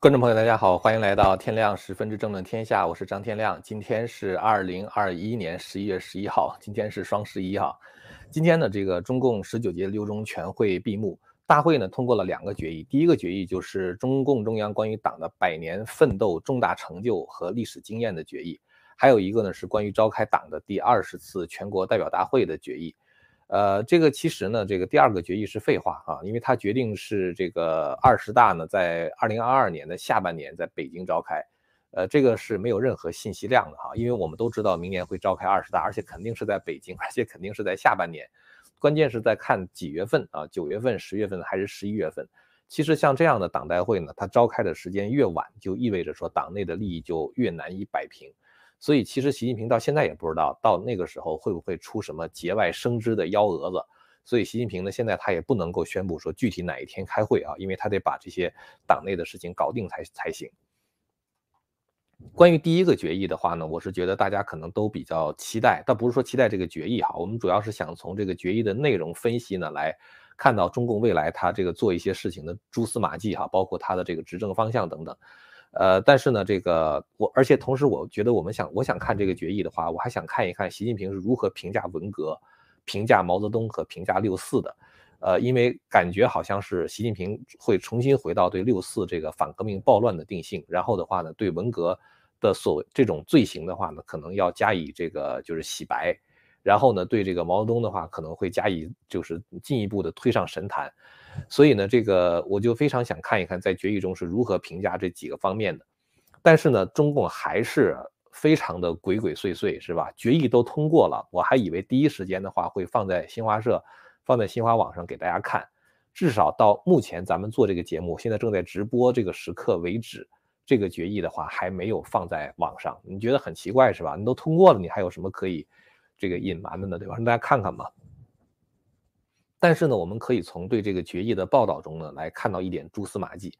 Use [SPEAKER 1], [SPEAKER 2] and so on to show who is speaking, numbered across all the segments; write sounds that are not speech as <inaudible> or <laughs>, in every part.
[SPEAKER 1] 观众朋友，大家好，欢迎来到天亮十分之政论天下，我是张天亮。今天是二零二一年十一月十一号，今天是双十一哈。今天呢，这个中共十九届六中全会闭幕，大会呢通过了两个决议。第一个决议就是中共中央关于党的百年奋斗重大成就和历史经验的决议，还有一个呢是关于召开党的第二十次全国代表大会的决议。呃，这个其实呢，这个第二个决议是废话啊，因为它决定是这个二十大呢，在二零二二年的下半年在北京召开，呃，这个是没有任何信息量的哈，因为我们都知道明年会召开二十大，而且肯定是在北京，而且肯定是在下半年，关键是在看几月份啊，九月份、十月份还是十一月份。其实像这样的党代会呢，它召开的时间越晚，就意味着说党内的利益就越难以摆平。所以其实习近平到现在也不知道到那个时候会不会出什么节外生枝的幺蛾子。所以习近平呢，现在他也不能够宣布说具体哪一天开会啊，因为他得把这些党内的事情搞定才才行。关于第一个决议的话呢，我是觉得大家可能都比较期待，倒不是说期待这个决议哈，我们主要是想从这个决议的内容分析呢，来看到中共未来他这个做一些事情的蛛丝马迹哈，包括他的这个执政方向等等。呃，但是呢，这个我，而且同时，我觉得我们想，我想看这个决议的话，我还想看一看习近平是如何评价文革、评价毛泽东和评价六四的。呃，因为感觉好像是习近平会重新回到对六四这个反革命暴乱的定性，然后的话呢，对文革的所谓这种罪行的话呢，可能要加以这个就是洗白，然后呢，对这个毛泽东的话可能会加以就是进一步的推上神坛。所以呢，这个我就非常想看一看，在决议中是如何评价这几个方面的。但是呢，中共还是非常的鬼鬼祟祟，是吧？决议都通过了，我还以为第一时间的话会放在新华社、放在新华网上给大家看。至少到目前咱们做这个节目，现在正在直播这个时刻为止，这个决议的话还没有放在网上。你觉得很奇怪是吧？你都通过了，你还有什么可以这个隐瞒的呢？对吧？让大家看看吧。但是呢，我们可以从对这个决议的报道中呢，来看到一点蛛丝马迹。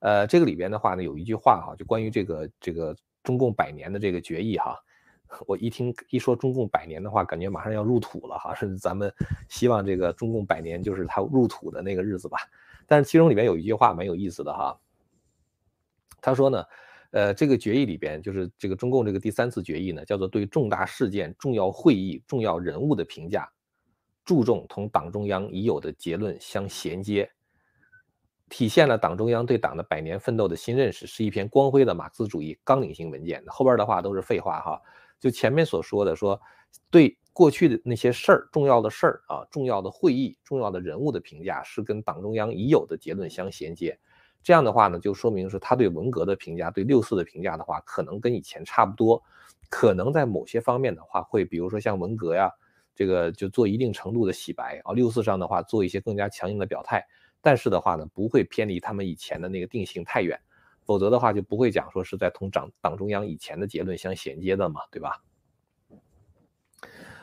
[SPEAKER 1] 呃，这个里边的话呢，有一句话哈，就关于这个这个中共百年的这个决议哈，<laughs> 我一听一说中共百年的话，感觉马上要入土了哈，甚 <laughs> 至咱们希望这个中共百年就是他入土的那个日子吧。但是其中里边有一句话蛮有意思的哈，他说呢，呃，这个决议里边就是这个中共这个第三次决议呢，叫做对重大事件、重要会议、重要人物的评价。注重同党中央已有的结论相衔接，体现了党中央对党的百年奋斗的新认识，是一篇光辉的马克思主义纲领性文件。后边的话都是废话哈，就前面所说的说，对过去的那些事儿、重要的事儿啊、重要的会议、重要的人物的评价是跟党中央已有的结论相衔接。这样的话呢，就说明是他对文革的评价、对六四的评价的话，可能跟以前差不多，可能在某些方面的话，会比如说像文革呀。这个就做一定程度的洗白啊，六四上的话做一些更加强硬的表态，但是的话呢，不会偏离他们以前的那个定性太远，否则的话就不会讲说是在同党党中央以前的结论相衔接的嘛，对吧？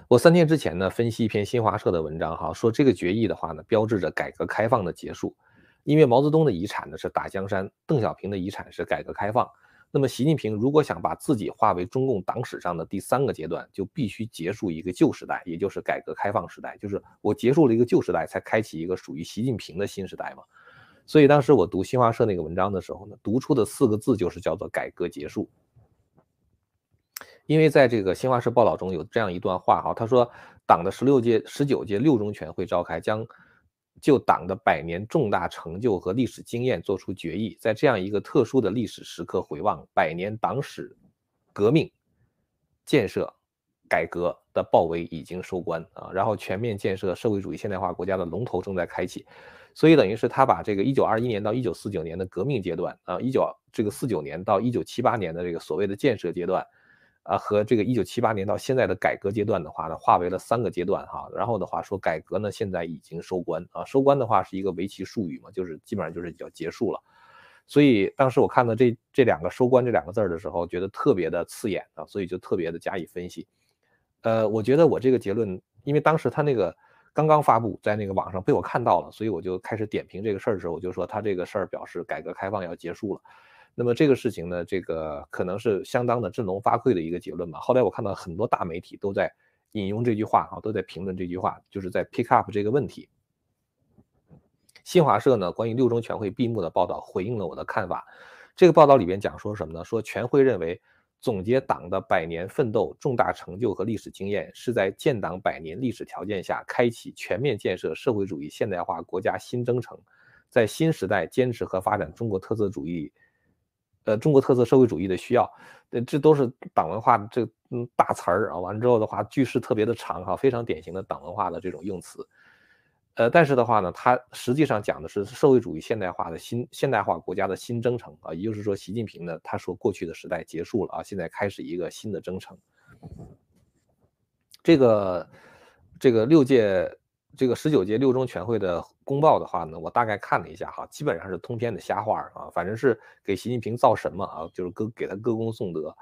[SPEAKER 1] 我三天之前呢分析一篇新华社的文章哈，说这个决议的话呢，标志着改革开放的结束，因为毛泽东的遗产呢是打江山，邓小平的遗产是改革开放。那么，习近平如果想把自己划为中共党史上的第三个阶段，就必须结束一个旧时代，也就是改革开放时代。就是我结束了一个旧时代，才开启一个属于习近平的新时代嘛。所以当时我读新华社那个文章的时候呢，读出的四个字就是叫做“改革结束”。因为在这个新华社报道中有这样一段话哈，他说，党的十六届、十九届六中全会召开将。就党的百年重大成就和历史经验作出决议，在这样一个特殊的历史时刻回望百年党史、革命、建设、改革的豹围已经收官啊，然后全面建设社会主义现代化国家的龙头正在开启，所以等于是他把这个一九二一年到一九四九年的革命阶段啊，一九这个四九年到一九七八年的这个所谓的建设阶段。啊，和这个一九七八年到现在的改革阶段的话呢，划为了三个阶段哈。然后的话说，改革呢现在已经收官啊，收官的话是一个围棋术语嘛，就是基本上就是要结束了。所以当时我看到这这两个“收官”这两个字儿的时候，觉得特别的刺眼啊，所以就特别的加以分析。呃，我觉得我这个结论，因为当时他那个刚刚发布在那个网上被我看到了，所以我就开始点评这个事儿的时候，我就说他这个事儿表示改革开放要结束了。那么这个事情呢，这个可能是相当的振聋发聩的一个结论吧。后来我看到很多大媒体都在引用这句话啊，都在评论这句话，就是在 pick up 这个问题。新华社呢关于六中全会闭幕的报道回应了我的看法，这个报道里边讲说什么呢？说全会认为，总结党的百年奋斗、重大成就和历史经验，是在建党百年历史条件下，开启全面建设社会主义现代化国家新征程，在新时代坚持和发展中国特色主义，呃，中国特色社会主义的需要。呃，这都是党文化这嗯大词儿啊。完了之后的话，句式特别的长哈，非常典型的党文化的这种用词。呃，但是的话呢，它实际上讲的是社会主义现代化的新现代化国家的新征程啊，也就是说，习近平呢，他说过去的时代结束了啊，现在开始一个新的征程。这个这个六届这个十九届六中全会的公报的话呢，我大概看了一下哈，基本上是通篇的瞎话啊，反正是给习近平造神嘛啊，就是歌给他歌功颂德。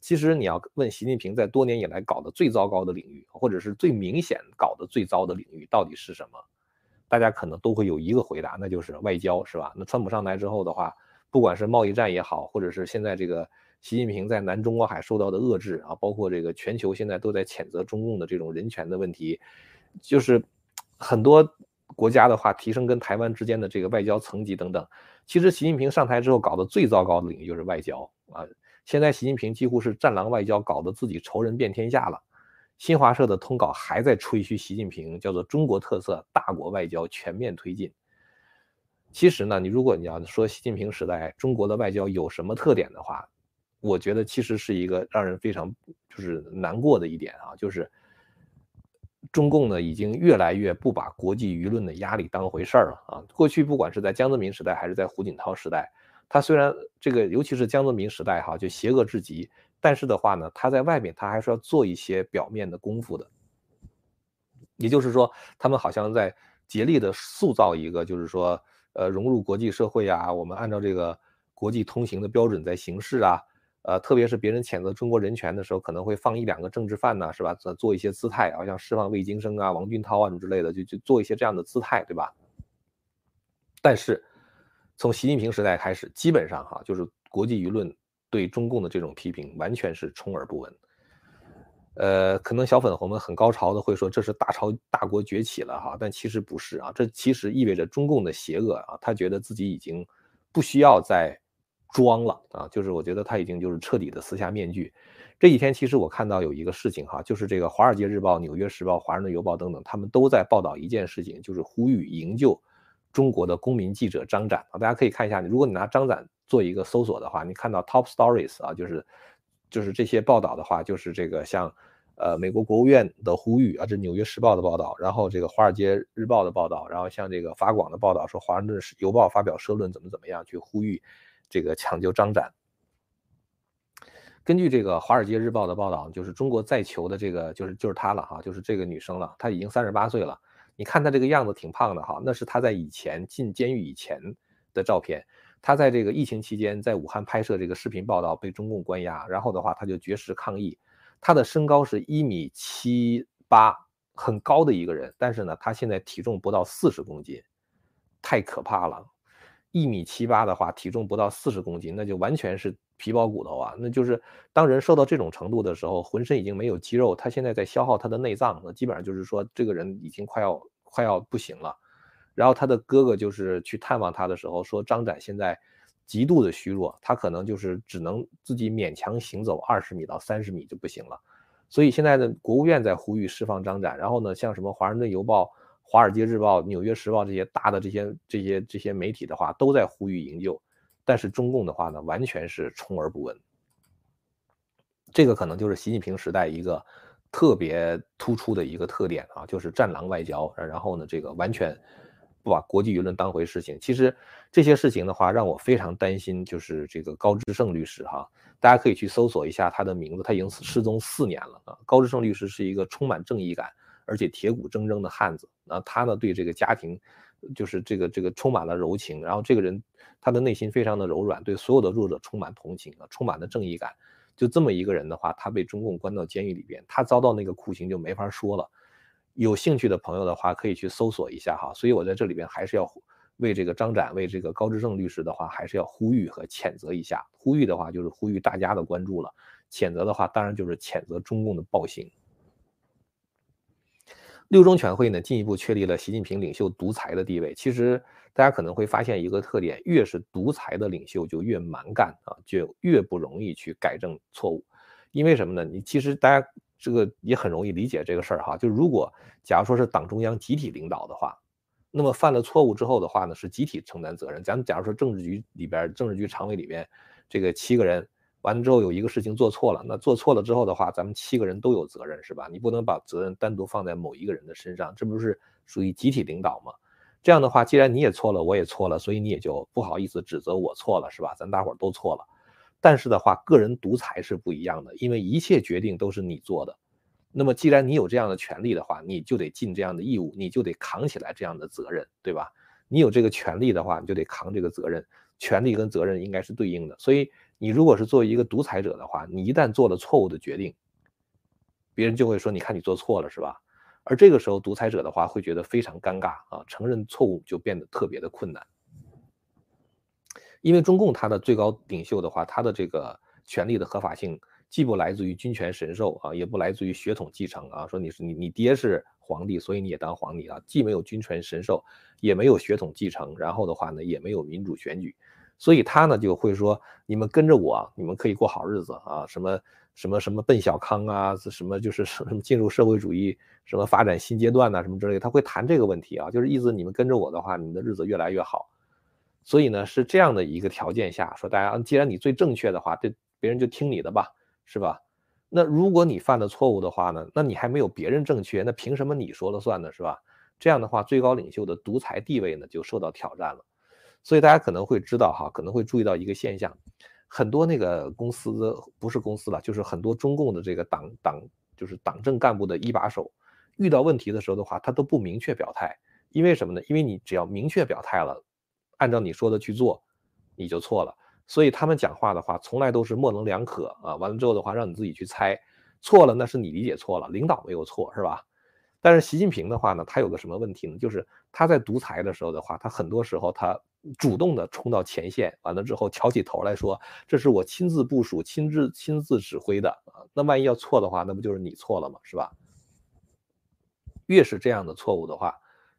[SPEAKER 1] 其实你要问习近平在多年以来搞的最糟糕的领域，或者是最明显搞的最糟的领域到底是什么？大家可能都会有一个回答，那就是外交，是吧？那川普上台之后的话，不管是贸易战也好，或者是现在这个习近平在南中国海受到的遏制啊，包括这个全球现在都在谴责中共的这种人权的问题，就是很多国家的话提升跟台湾之间的这个外交层级等等。其实习近平上台之后搞的最糟糕的领域就是外交啊，现在习近平几乎是战狼外交，搞得自己仇人遍天下了。新华社的通稿还在吹嘘习近平叫做中国特色大国外交全面推进。其实呢，你如果你要说习近平时代中国的外交有什么特点的话，我觉得其实是一个让人非常就是难过的一点啊，就是中共呢已经越来越不把国际舆论的压力当回事儿了啊。过去不管是在江泽民时代还是在胡锦涛时代，他虽然这个尤其是江泽民时代哈就邪恶至极。但是的话呢，他在外面他还是要做一些表面的功夫的，也就是说，他们好像在竭力的塑造一个，就是说，呃，融入国际社会啊，我们按照这个国际通行的标准在行事啊，呃，特别是别人谴责中国人权的时候，可能会放一两个政治犯呢，是吧？做做一些姿态，好像释放魏京生啊、王军涛啊什么之类的，就就做一些这样的姿态，对吧？但是从习近平时代开始，基本上哈，就是国际舆论。对中共的这种批评完全是充耳不闻，呃，可能小粉红们很高潮的会说这是大朝大国崛起了哈，但其实不是啊，这其实意味着中共的邪恶啊，他觉得自己已经不需要再装了啊，就是我觉得他已经就是彻底的撕下面具。这几天其实我看到有一个事情哈，就是这个《华尔街日报》《纽约时报》《华盛顿邮报》等等，他们都在报道一件事情，就是呼吁营救中国的公民记者张展啊，大家可以看一下，如果你拿张展。做一个搜索的话，你看到 top stories 啊，就是就是这些报道的话，就是这个像呃美国国务院的呼吁啊，这纽约时报的报道，然后这个华尔街日报的报道，然后像这个法广的报道说华盛顿邮报发表社论怎么怎么样去呼吁这个抢救张展。根据这个华尔街日报的报道，就是中国在囚的这个就是就是她了哈，就是这个女生了，她已经三十八岁了，你看她这个样子挺胖的哈，那是她在以前进监狱以前的照片。他在这个疫情期间在武汉拍摄这个视频报道，被中共关押，然后的话他就绝食抗议。他的身高是一米七八，很高的一个人，但是呢，他现在体重不到四十公斤，太可怕了。一米七八的话，体重不到四十公斤，那就完全是皮包骨头啊。那就是当人瘦到这种程度的时候，浑身已经没有肌肉，他现在在消耗他的内脏，那基本上就是说这个人已经快要快要不行了。然后他的哥哥就是去探望他的时候说，张展现在极度的虚弱，他可能就是只能自己勉强行走二十米到三十米就不行了。所以现在的国务院在呼吁释放张展，然后呢，像什么华盛顿邮报、华尔街日报、纽约时报这些大的这些这些这些媒体的话，都在呼吁营救，但是中共的话呢，完全是充耳不闻。这个可能就是习近平时代一个特别突出的一个特点啊，就是战狼外交，然后呢，这个完全。不把国际舆论当回事情，其实这些事情的话，让我非常担心。就是这个高志胜律师哈，大家可以去搜索一下他的名字，他已经失踪四年了啊。高志胜律师是一个充满正义感，而且铁骨铮铮的汉子。那他呢，对这个家庭，就是这个这个充满了柔情。然后这个人，他的内心非常的柔软，对所有的弱者充满同情啊，充满了正义感。就这么一个人的话，他被中共关到监狱里边，他遭到那个酷刑就没法说了。有兴趣的朋友的话，可以去搜索一下哈。所以我在这里边还是要为这个张展，为这个高志胜律师的话，还是要呼吁和谴责一下。呼吁的话就是呼吁大家的关注了，谴责的话当然就是谴责中共的暴行。六中全会呢，进一步确立了习近平领袖独裁的地位。其实大家可能会发现一个特点：越是独裁的领袖，就越蛮干啊，就越不容易去改正错误。因为什么呢？你其实大家这个也很容易理解这个事儿哈。就如果假如说是党中央集体领导的话，那么犯了错误之后的话呢，是集体承担责任。咱们假如说政治局里边，政治局常委里边这个七个人。完了之后有一个事情做错了，那做错了之后的话，咱们七个人都有责任，是吧？你不能把责任单独放在某一个人的身上，这不是属于集体领导吗？这样的话，既然你也错了，我也错了，所以你也就不好意思指责我错了，是吧？咱大伙儿都错了。但是的话，个人独裁是不一样的，因为一切决定都是你做的。那么既然你有这样的权利的话，你就得尽这样的义务，你就得扛起来这样的责任，对吧？你有这个权利的话，你就得扛这个责任，权利跟责任应该是对应的，所以。你如果是作为一个独裁者的话，你一旦做了错误的决定，别人就会说：“你看你做错了，是吧？”而这个时候，独裁者的话会觉得非常尴尬啊，承认错误就变得特别的困难。因为中共它的最高领袖的话，他的这个权力的合法性既不来自于君权神授啊，也不来自于血统继承啊，说你是你你爹是皇帝，所以你也当皇帝啊，既没有君权神授，也没有血统继承，然后的话呢，也没有民主选举。所以他呢就会说：“你们跟着我，你们可以过好日子啊！什么什么什么奔小康啊，什么就是什么进入社会主义，什么发展新阶段呐，什么之类的。”他会谈这个问题啊，就是意思你们跟着我的话，你们的日子越来越好。所以呢，是这样的一个条件下说，大家既然你最正确的话，这别人就听你的吧，是吧？那如果你犯了错误的话呢，那你还没有别人正确，那凭什么你说了算呢？是吧？这样的话，最高领袖的独裁地位呢就受到挑战了。所以大家可能会知道哈，可能会注意到一个现象，很多那个公司不是公司了，就是很多中共的这个党党就是党政干部的一把手，遇到问题的时候的话，他都不明确表态，因为什么呢？因为你只要明确表态了，按照你说的去做，你就错了。所以他们讲话的话，从来都是模棱两可啊。完了之后的话，让你自己去猜，错了那是你理解错了，领导没有错，是吧？但是习近平的话呢，他有个什么问题呢？就是他在独裁的时候的话，他很多时候他。主动的冲到前线，完了之后挑起头来说：“这是我亲自部署、亲自亲自指挥的啊！”那万一要错的话，那不就是你错了吗？是吧？越是这样的错误的话，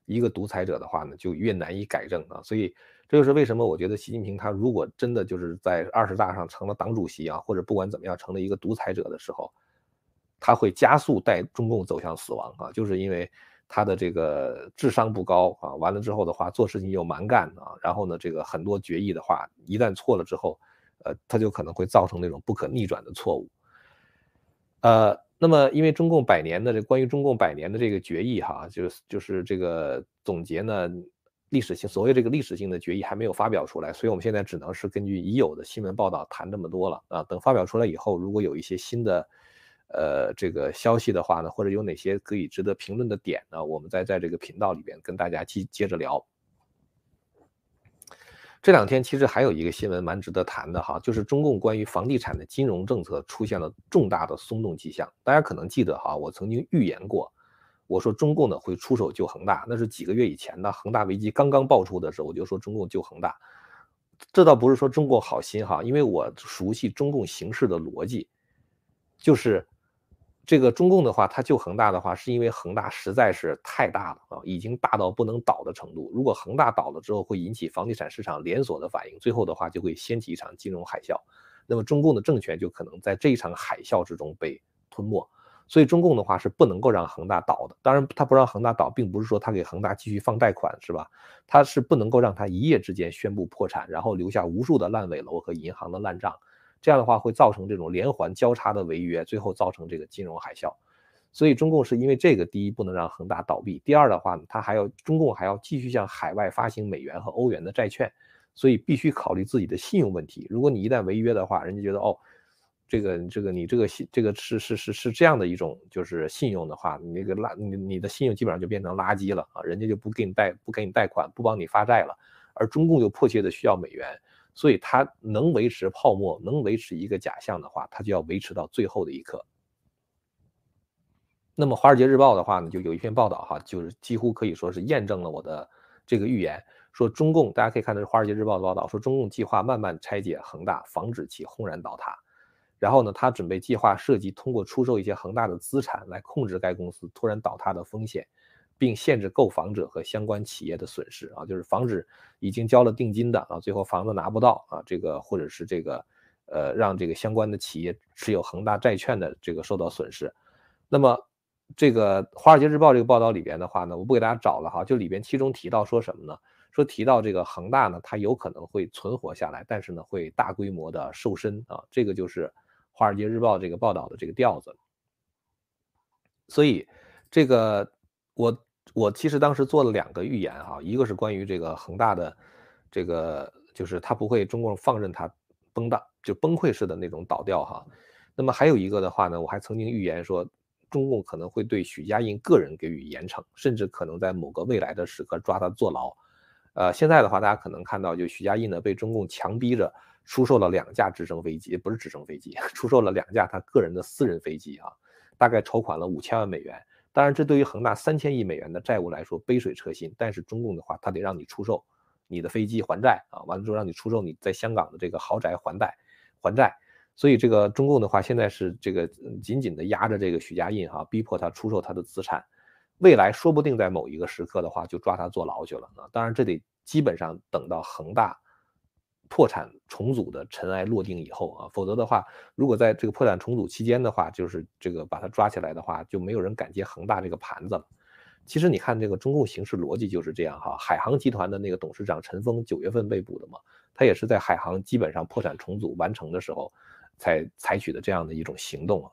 [SPEAKER 1] 一个独裁者的话呢，就越难以改正啊！所以这就是为什么我觉得习近平他如果真的就是在二十大上成了党主席啊，或者不管怎么样成了一个独裁者的时候，他会加速带中共走向死亡啊！就是因为。他的这个智商不高啊，完了之后的话，做事情又蛮干啊，然后呢，这个很多决议的话，一旦错了之后，呃，他就可能会造成那种不可逆转的错误。呃，那么因为中共百年的这关于中共百年的这个决议哈，就是就是这个总结呢，历史性所谓这个历史性的决议还没有发表出来，所以我们现在只能是根据已有的新闻报道谈这么多了啊。等发表出来以后，如果有一些新的。呃，这个消息的话呢，或者有哪些可以值得评论的点呢？我们再在这个频道里边跟大家接接着聊。这两天其实还有一个新闻蛮值得谈的哈，就是中共关于房地产的金融政策出现了重大的松动迹象。大家可能记得哈，我曾经预言过，我说中共呢会出手救恒大，那是几个月以前的恒大危机刚刚爆出的时候，我就说中共救恒大。这倒不是说中共好心哈，因为我熟悉中共行事的逻辑，就是。这个中共的话，他救恒大的话，是因为恒大实在是太大了啊，已经大到不能倒的程度。如果恒大倒了之后，会引起房地产市场连锁的反应，最后的话就会掀起一场金融海啸。那么中共的政权就可能在这一场海啸之中被吞没。所以中共的话是不能够让恒大倒的。当然，他不让恒大倒，并不是说他给恒大继续放贷款，是吧？他是不能够让他一夜之间宣布破产，然后留下无数的烂尾楼和银行的烂账。这样的话会造成这种连环交叉的违约，最后造成这个金融海啸。所以中共是因为这个，第一不能让恒大倒闭，第二的话呢，他还要中共还要继续向海外发行美元和欧元的债券，所以必须考虑自己的信用问题。如果你一旦违约的话，人家觉得哦，这个这个你这个信这个是是是是这样的一种就是信用的话，你那个垃你你的信用基本上就变成垃圾了啊，人家就不给你贷不给你贷款，不帮你发债了，而中共又迫切的需要美元。所以它能维持泡沫，能维持一个假象的话，它就要维持到最后的一刻。那么《华尔街日报》的话呢，就有一篇报道哈，就是几乎可以说是验证了我的这个预言，说中共大家可以看的是《华尔街日报》的报道，说中共计划慢慢拆解恒大，防止其轰然倒塌。然后呢，他准备计划设计通过出售一些恒大的资产来控制该公司突然倒塌的风险。并限制购房者和相关企业的损失啊，就是防止已经交了定金的啊，最后房子拿不到啊，这个或者是这个呃让这个相关的企业持有恒大债券的这个受到损失。那么这个《华尔街日报》这个报道里边的话呢，我不给大家找了哈，就里边其中提到说什么呢？说提到这个恒大呢，它有可能会存活下来，但是呢会大规模的瘦身啊，这个就是《华尔街日报》这个报道的这个调子。所以这个我。我其实当时做了两个预言啊，一个是关于这个恒大的，这个就是它不会中共放任它崩大，就崩溃式的那种倒掉哈。那么还有一个的话呢，我还曾经预言说，中共可能会对许家印个人给予严惩，甚至可能在某个未来的时刻抓他坐牢。呃，现在的话，大家可能看到，就许家印呢被中共强逼着出售了两架直升飞机，不是直升飞机，<laughs> 出售了两架他个人的私人飞机啊，大概筹款了五千万美元。当然，这对于恒大三千亿美元的债务来说杯水车薪。但是中共的话，他得让你出售你的飞机还债啊，完了之后让你出售你在香港的这个豪宅还贷还债。所以这个中共的话，现在是这个紧紧的压着这个许家印哈，逼迫他出售他的资产。未来说不定在某一个时刻的话，就抓他坐牢去了啊。当然，这得基本上等到恒大。破产重组的尘埃落定以后啊，否则的话，如果在这个破产重组期间的话，就是这个把它抓起来的话，就没有人敢接恒大这个盘子了。其实你看这个中共行事逻辑就是这样哈，海航集团的那个董事长陈峰九月份被捕的嘛，他也是在海航基本上破产重组完成的时候，才采取的这样的一种行动啊。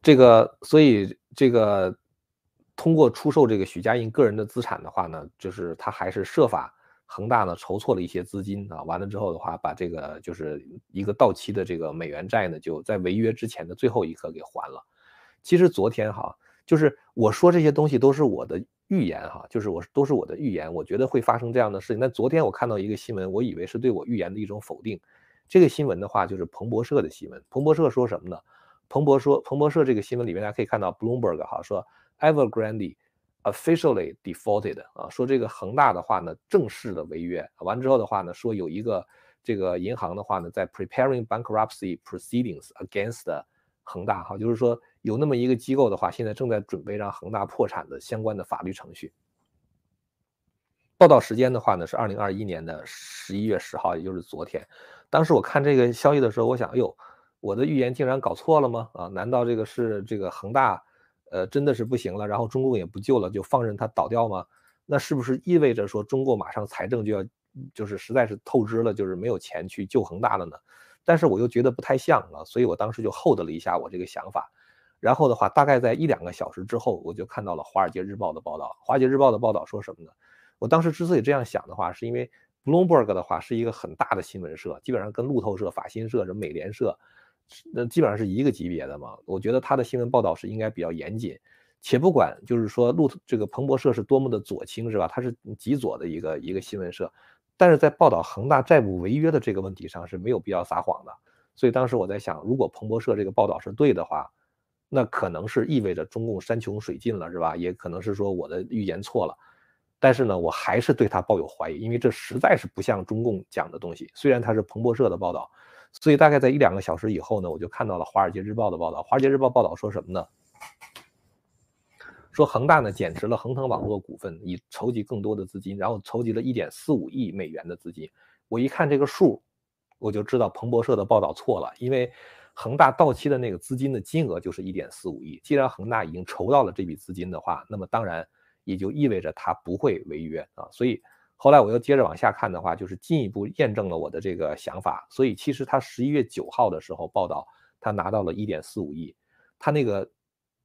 [SPEAKER 1] 这个所以这个通过出售这个许家印个人的资产的话呢，就是他还是设法。恒大呢筹措了一些资金啊，完了之后的话，把这个就是一个到期的这个美元债呢，就在违约之前的最后一刻给还了。其实昨天哈，就是我说这些东西都是我的预言哈，就是我都是我的预言，我觉得会发生这样的事情。但昨天我看到一个新闻，我以为是对我预言的一种否定。这个新闻的话就是彭博社的新闻。彭博社说什么呢？彭博说，彭博社这个新闻里面大家可以看到，Bloomberg 哈说，Evergrande。Officially defaulted 啊，说这个恒大的话呢，正式的违约完之后的话呢，说有一个这个银行的话呢，在 preparing bankruptcy proceedings against 恒大哈，就是说有那么一个机构的话，现在正在准备让恒大破产的相关的法律程序。报道时间的话呢，是二零二一年的十一月十号，也就是昨天。当时我看这个消息的时候，我想，哎呦，我的预言竟然搞错了吗？啊，难道这个是这个恒大？呃，真的是不行了，然后中共也不救了，就放任它倒掉吗？那是不是意味着说中共马上财政就要，就是实在是透支了，就是没有钱去救恒大了呢？但是我又觉得不太像了，所以我当时就 hold 了一下我这个想法。然后的话，大概在一两个小时之后，我就看到了《华尔街日报》的报道。《华尔街日报》的报道说什么呢？我当时之所以这样想的话，是因为 Bloomberg 的话是一个很大的新闻社，基本上跟路透社、法新社、什么美联社。那基本上是一个级别的嘛，我觉得他的新闻报道是应该比较严谨，且不管就是说路这个彭博社是多么的左倾是吧？它是极左的一个一个新闻社，但是在报道恒大债务违约的这个问题上是没有必要撒谎的。所以当时我在想，如果彭博社这个报道是对的话，那可能是意味着中共山穷水尽了是吧？也可能是说我的预言错了，但是呢，我还是对他抱有怀疑，因为这实在是不像中共讲的东西。虽然它是彭博社的报道。所以大概在一两个小时以后呢，我就看到了《华尔街日报》的报道。《华尔街日报》报道说什么呢？说恒大呢减持了恒腾网络股份，以筹集更多的资金，然后筹集了一点四五亿美元的资金。我一看这个数，我就知道彭博社的报道错了，因为恒大到期的那个资金的金额就是一点四五亿。既然恒大已经筹到了这笔资金的话，那么当然也就意味着它不会违约啊。所以。后来我又接着往下看的话，就是进一步验证了我的这个想法。所以其实他十一月九号的时候报道，他拿到了一点四五亿，他那个、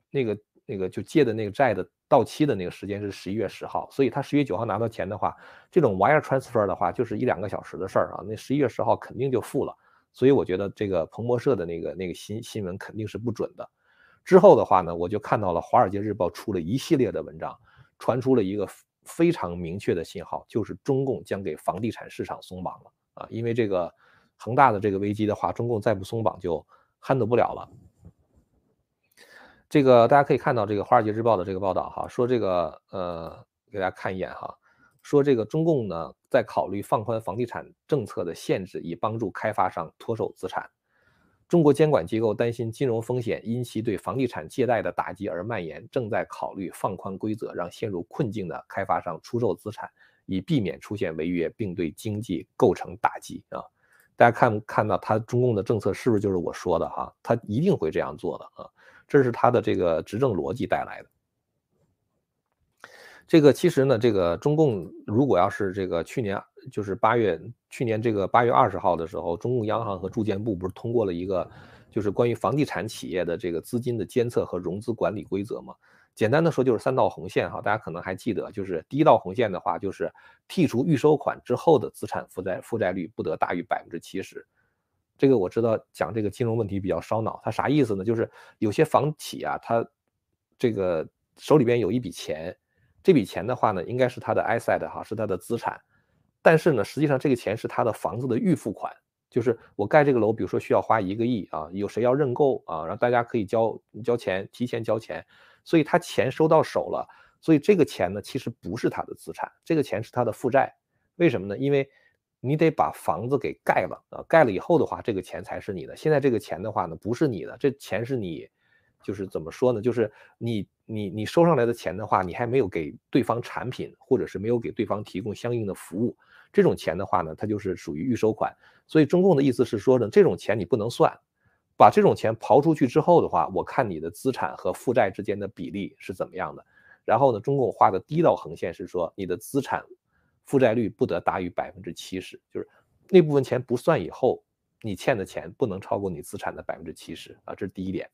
[SPEAKER 1] 那个、那个就借的那个债的到期的那个时间是十一月十号，所以他十一月九号拿到钱的话，这种 wire transfer 的话就是一两个小时的事儿啊。那十一月十号肯定就付了，所以我觉得这个彭博社的那个那个新新闻肯定是不准的。之后的话呢，我就看到了《华尔街日报》出了一系列的文章，传出了一个。非常明确的信号，就是中共将给房地产市场松绑了啊！因为这个恒大的这个危机的话，中共再不松绑就 handle 不了了。这个大家可以看到这个《华尔街日报》的这个报道哈，说这个呃，给大家看一眼哈，说这个中共呢在考虑放宽房地产政策的限制，以帮助开发商脱手资产。中国监管机构担心金融风险因其对房地产借贷的打击而蔓延，正在考虑放宽规则，让陷入困境的开发商出售资产，以避免出现违约，并对经济构成打击啊！大家看看到他中共的政策是不是就是我说的哈？他一定会这样做的啊！这是他的这个执政逻辑带来的。这个其实呢，这个中共如果要是这个去年就是八月，去年这个八月二十号的时候，中共央行和住建部不是通过了一个就是关于房地产企业的这个资金的监测和融资管理规则嘛？简单的说就是三道红线哈，大家可能还记得，就是第一道红线的话就是剔除预收款之后的资产负债负债率不得大于百分之七十。这个我知道讲这个金融问题比较烧脑，它啥意思呢？就是有些房企啊，它这个手里边有一笔钱。这笔钱的话呢，应该是他的 asset 哈，是他的资产，但是呢，实际上这个钱是他的房子的预付款，就是我盖这个楼，比如说需要花一个亿啊，有谁要认购啊，让大家可以交交钱，提前交钱，所以他钱收到手了，所以这个钱呢，其实不是他的资产，这个钱是他的负债，为什么呢？因为你得把房子给盖了啊，盖了以后的话，这个钱才是你的，现在这个钱的话呢，不是你的，这钱是你。就是怎么说呢？就是你你你收上来的钱的话，你还没有给对方产品，或者是没有给对方提供相应的服务，这种钱的话呢，它就是属于预收款。所以中共的意思是说呢，这种钱你不能算，把这种钱刨出去之后的话，我看你的资产和负债之间的比例是怎么样的。然后呢，中共画的第一道横线是说，你的资产负债率不得大于百分之七十，就是那部分钱不算以后，你欠的钱不能超过你资产的百分之七十啊，这是第一点。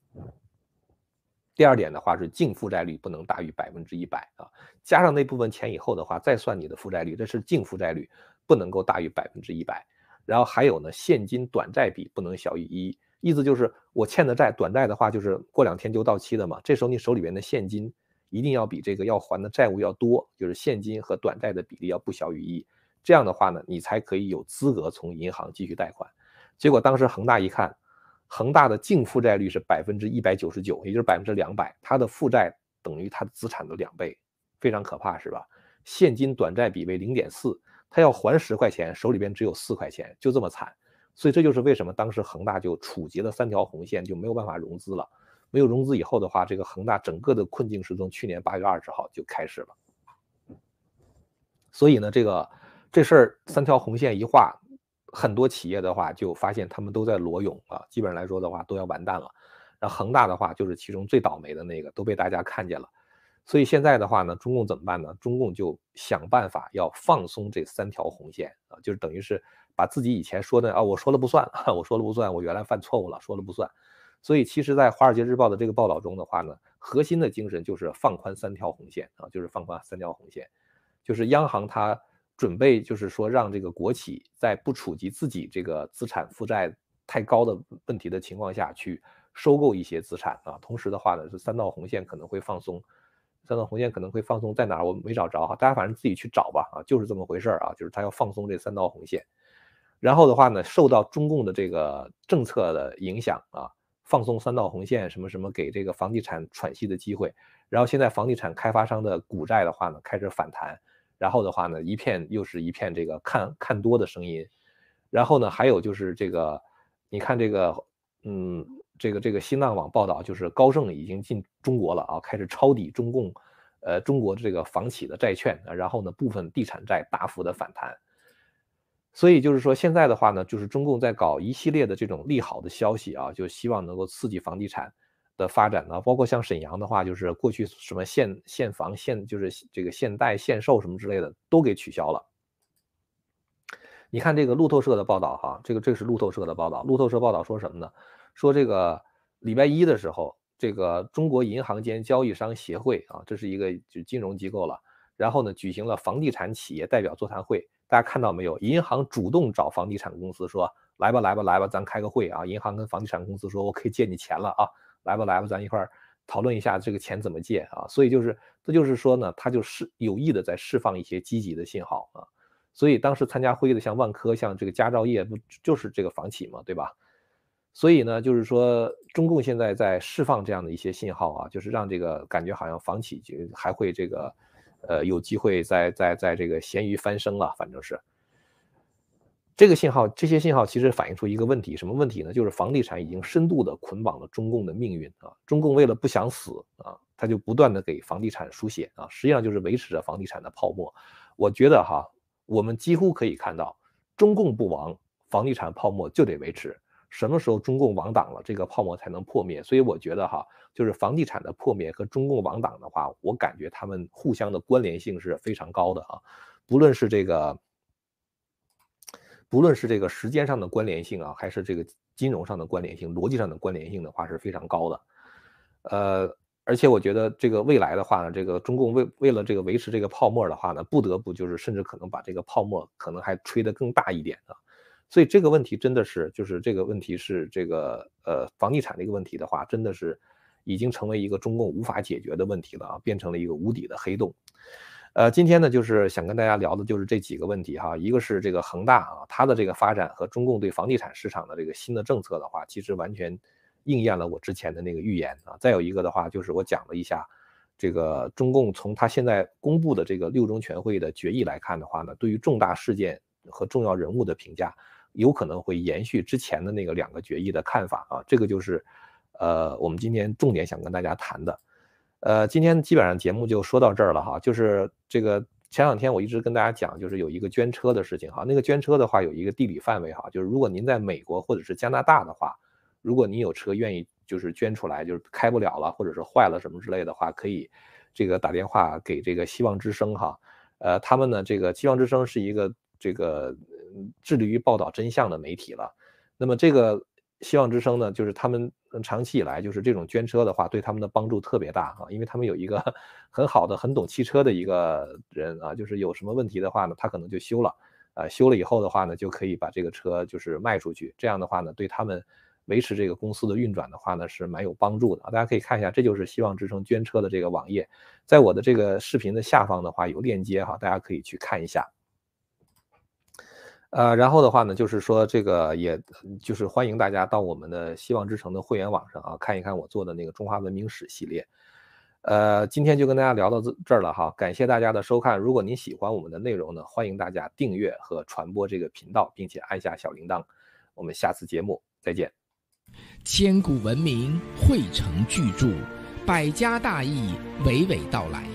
[SPEAKER 1] 第二点的话是净负债率不能大于百分之一百啊，加上那部分钱以后的话，再算你的负债率，这是净负债率不能够大于百分之一百。然后还有呢，现金短债比不能小于一，意思就是我欠的债，短债的话就是过两天就到期的嘛，这时候你手里边的现金一定要比这个要还的债务要多，就是现金和短债的比例要不小于一，这样的话呢，你才可以有资格从银行继续贷款。结果当时恒大一看。恒大的净负债率是百分之一百九十九，也就是百分之两百，它的负债等于它的资产的两倍，非常可怕，是吧？现金短债比为零点四，他要还十块钱，手里边只有四块钱，就这么惨。所以这就是为什么当时恒大就触及了三条红线，就没有办法融资了。没有融资以后的话，这个恒大整个的困境是从去年八月二十号就开始了。所以呢，这个这事儿三条红线一画。很多企业的话就发现他们都在裸泳啊，基本上来说的话都要完蛋了。然后恒大的话就是其中最倒霉的那个，都被大家看见了。所以现在的话呢，中共怎么办呢？中共就想办法要放松这三条红线啊，就是等于是把自己以前说的啊，我说了不算，<laughs> 我说了不算，我原来犯错误了，说了不算。所以其实，在《华尔街日报》的这个报道中的话呢，核心的精神就是放宽三条红线啊，就是放宽三条红线，就是央行它。准备就是说，让这个国企在不触及自己这个资产负债太高的问题的情况下去收购一些资产啊。同时的话呢，是三道红线可能会放松，三道红线可能会放松在哪儿？我没找着哈，大家反正自己去找吧啊，就是这么回事儿啊，就是他要放松这三道红线。然后的话呢，受到中共的这个政策的影响啊，放松三道红线，什么什么给这个房地产喘息的机会。然后现在房地产开发商的股债的话呢，开始反弹。然后的话呢，一片又是一片这个看看多的声音，然后呢，还有就是这个，你看这个，嗯，这个这个新浪网报道，就是高盛已经进中国了啊，开始抄底中共，呃，中国这个房企的债券，然后呢，部分地产债大幅的反弹，所以就是说现在的话呢，就是中共在搞一系列的这种利好的消息啊，就希望能够刺激房地产。的发展呢，包括像沈阳的话，就是过去什么限限房限，就是这个限贷限售什么之类的都给取消了。你看这个路透社的报道哈，这个这是路透社的报道。路透社报道说什么呢？说这个礼拜一的时候，这个中国银行间交易商协会啊，这是一个就金融机构了。然后呢，举行了房地产企业代表座谈会。大家看到没有？银行主动找房地产公司说：“来吧，来吧，来吧，咱开个会啊！”银行跟房地产公司说：“我可以借你钱了啊！”来吧，来吧，咱一块儿讨论一下这个钱怎么借啊？所以就是，这就是说呢，他就是有意的在释放一些积极的信号啊。所以当时参加会议的像万科、像这个佳兆业，不就是这个房企嘛，对吧？所以呢，就是说中共现在在释放这样的一些信号啊，就是让这个感觉好像房企就还会这个，呃，有机会在在在这个咸鱼翻身了，反正是。这个信号，这些信号其实反映出一个问题，什么问题呢？就是房地产已经深度的捆绑了中共的命运啊！中共为了不想死啊，他就不断的给房地产输血啊，实际上就是维持着房地产的泡沫。我觉得哈，我们几乎可以看到，中共不亡，房地产泡沫就得维持。什么时候中共亡党了，这个泡沫才能破灭？所以我觉得哈，就是房地产的破灭和中共亡党的话，我感觉他们互相的关联性是非常高的啊，不论是这个。不论是这个时间上的关联性啊，还是这个金融上的关联性、逻辑上的关联性的话，是非常高的。呃，而且我觉得这个未来的话呢，这个中共为为了这个维持这个泡沫的话呢，不得不就是甚至可能把这个泡沫可能还吹得更大一点啊。所以这个问题真的是就是这个问题是这个呃房地产的一个问题的话，真的是已经成为一个中共无法解决的问题了啊，变成了一个无底的黑洞。呃，今天呢，就是想跟大家聊的，就是这几个问题哈。一个是这个恒大啊，它的这个发展和中共对房地产市场的这个新的政策的话，其实完全应验了我之前的那个预言啊。再有一个的话，就是我讲了一下，这个中共从他现在公布的这个六中全会的决议来看的话呢，对于重大事件和重要人物的评价，有可能会延续之前的那个两个决议的看法啊。这个就是，呃，我们今天重点想跟大家谈的。呃，今天基本上节目就说到这儿了哈，就是这个前两天我一直跟大家讲，就是有一个捐车的事情哈。那个捐车的话有一个地理范围哈，就是如果您在美国或者是加拿大的话，如果您有车愿意就是捐出来，就是开不了了或者是坏了什么之类的话，可以这个打电话给这个希望之声哈。呃，他们呢这个希望之声是一个这个致力于报道真相的媒体了。那么这个希望之声呢，就是他们。长期以来，就是这种捐车的话，对他们的帮助特别大啊，因为他们有一个 <laughs> 很好的、很懂汽车的一个人啊，就是有什么问题的话呢，他可能就修了，啊，修了以后的话呢，就可以把这个车就是卖出去，这样的话呢，对他们维持这个公司的运转的话呢，是蛮有帮助的啊。大家可以看一下，这就是希望之声捐车的这个网页，在我的这个视频的下方的话有链接哈，大家可以去看一下。呃，然后的话呢，就是说这个，也就是欢迎大家到我们的希望之城的会员网上啊，看一看我做的那个中华文明史系列。呃，今天就跟大家聊到这这儿了哈，感谢大家的收看。如果您喜欢我们的内容呢，欢迎大家订阅和传播这个频道，并且按下小铃铛。我们下次节目再见。
[SPEAKER 2] 千古文明汇成巨著，百家大义娓娓道来。